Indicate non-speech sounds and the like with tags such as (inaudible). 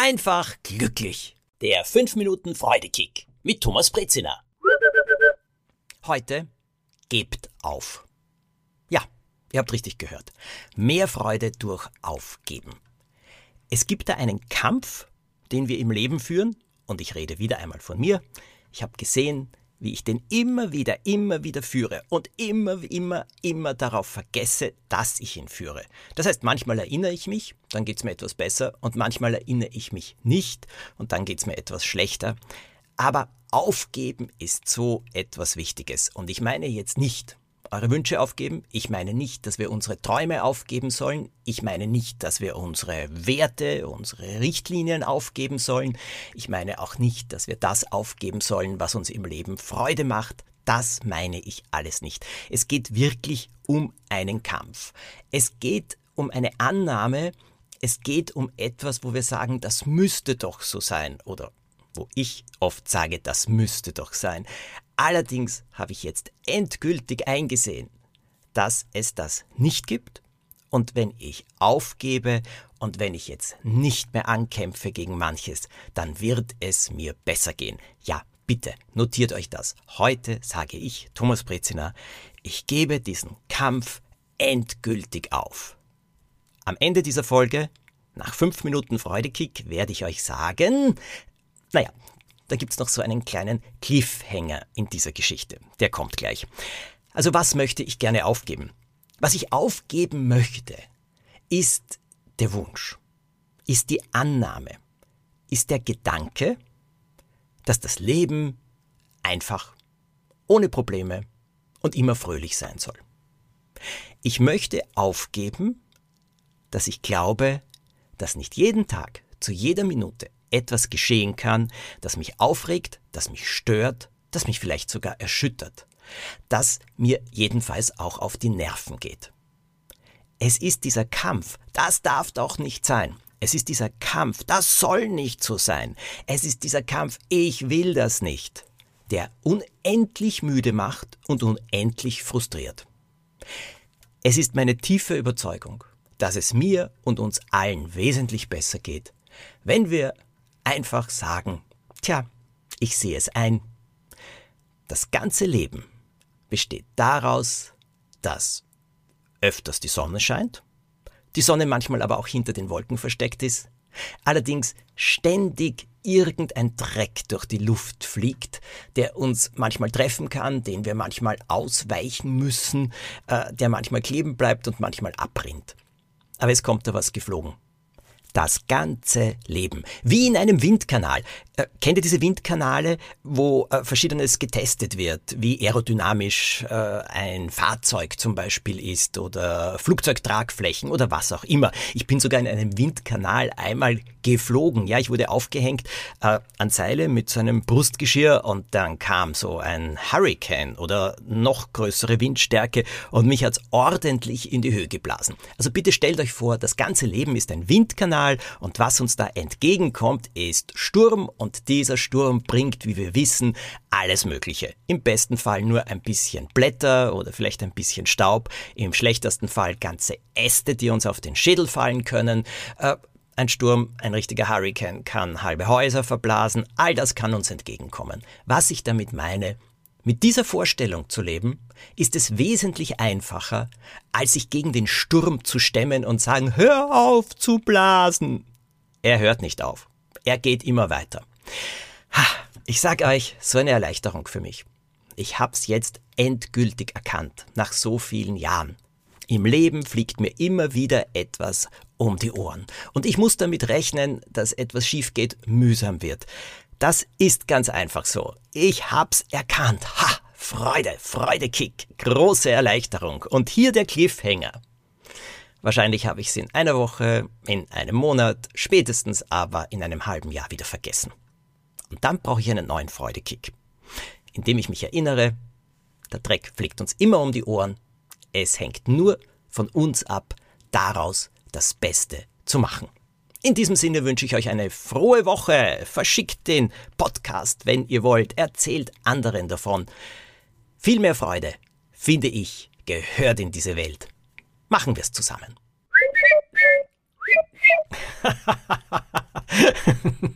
einfach glücklich. Der 5 Minuten Freudekick mit Thomas Brezina. Heute gebt auf. Ja, ihr habt richtig gehört. Mehr Freude durch Aufgeben. Es gibt da einen Kampf, den wir im Leben führen, und ich rede wieder einmal von mir. Ich habe gesehen, wie ich den immer wieder, immer wieder führe und immer, immer, immer darauf vergesse, dass ich ihn führe. Das heißt, manchmal erinnere ich mich, dann geht es mir etwas besser und manchmal erinnere ich mich nicht und dann geht es mir etwas schlechter. Aber aufgeben ist so etwas Wichtiges und ich meine jetzt nicht, eure Wünsche aufgeben. Ich meine nicht, dass wir unsere Träume aufgeben sollen. Ich meine nicht, dass wir unsere Werte, unsere Richtlinien aufgeben sollen. Ich meine auch nicht, dass wir das aufgeben sollen, was uns im Leben Freude macht. Das meine ich alles nicht. Es geht wirklich um einen Kampf. Es geht um eine Annahme, es geht um etwas, wo wir sagen, das müsste doch so sein oder wo ich oft sage, das müsste doch sein. Allerdings habe ich jetzt endgültig eingesehen, dass es das nicht gibt. Und wenn ich aufgebe und wenn ich jetzt nicht mehr ankämpfe gegen manches, dann wird es mir besser gehen. Ja, bitte notiert euch das. Heute sage ich, Thomas Brezina, ich gebe diesen Kampf endgültig auf. Am Ende dieser Folge, nach fünf Minuten Freudekick, werde ich euch sagen, naja, da gibt's noch so einen kleinen Cliffhanger in dieser Geschichte. Der kommt gleich. Also was möchte ich gerne aufgeben? Was ich aufgeben möchte, ist der Wunsch, ist die Annahme, ist der Gedanke, dass das Leben einfach, ohne Probleme und immer fröhlich sein soll. Ich möchte aufgeben, dass ich glaube, dass nicht jeden Tag, zu jeder Minute etwas geschehen kann, das mich aufregt, das mich stört, das mich vielleicht sogar erschüttert, das mir jedenfalls auch auf die Nerven geht. Es ist dieser Kampf, das darf doch nicht sein. Es ist dieser Kampf, das soll nicht so sein. Es ist dieser Kampf, ich will das nicht, der unendlich müde macht und unendlich frustriert. Es ist meine tiefe Überzeugung, dass es mir und uns allen wesentlich besser geht, wenn wir einfach sagen, tja, ich sehe es ein. Das ganze Leben besteht daraus, dass öfters die Sonne scheint, die Sonne manchmal aber auch hinter den Wolken versteckt ist, allerdings ständig irgendein Dreck durch die Luft fliegt, der uns manchmal treffen kann, den wir manchmal ausweichen müssen, äh, der manchmal kleben bleibt und manchmal abrinnt. Aber es kommt da was geflogen das ganze Leben. Wie in einem Windkanal. Äh, kennt ihr diese Windkanale, wo äh, verschiedenes getestet wird, wie aerodynamisch äh, ein Fahrzeug zum Beispiel ist oder Flugzeugtragflächen oder was auch immer. Ich bin sogar in einem Windkanal einmal geflogen. Ja, ich wurde aufgehängt äh, an Seile mit so einem Brustgeschirr und dann kam so ein Hurricane oder noch größere Windstärke und mich hat's ordentlich in die Höhe geblasen. Also bitte stellt euch vor, das ganze Leben ist ein Windkanal und was uns da entgegenkommt, ist Sturm und dieser Sturm bringt, wie wir wissen, alles Mögliche. Im besten Fall nur ein bisschen Blätter oder vielleicht ein bisschen Staub, im schlechtesten Fall ganze Äste, die uns auf den Schädel fallen können. Äh, ein Sturm, ein richtiger Hurricane kann halbe Häuser verblasen, all das kann uns entgegenkommen. Was ich damit meine, mit dieser Vorstellung zu leben, ist es wesentlich einfacher, als sich gegen den Sturm zu stemmen und sagen, hör auf zu blasen. Er hört nicht auf. Er geht immer weiter. Ich sag euch, so eine Erleichterung für mich. Ich hab's jetzt endgültig erkannt, nach so vielen Jahren. Im Leben fliegt mir immer wieder etwas um die Ohren. Und ich muss damit rechnen, dass etwas schief geht, mühsam wird. Das ist ganz einfach so. Ich hab's erkannt. Ha! Freude, Freudekick, große Erleichterung. Und hier der Cliffhanger. Wahrscheinlich habe ich es in einer Woche, in einem Monat, spätestens aber in einem halben Jahr wieder vergessen. Und dann brauche ich einen neuen Freudekick, indem ich mich erinnere, der Dreck fliegt uns immer um die Ohren, es hängt nur von uns ab, daraus das Beste zu machen. In diesem Sinne wünsche ich euch eine frohe Woche. Verschickt den Podcast, wenn ihr wollt. Erzählt anderen davon. Viel mehr Freude, finde ich, gehört in diese Welt. Machen wir es zusammen. (laughs)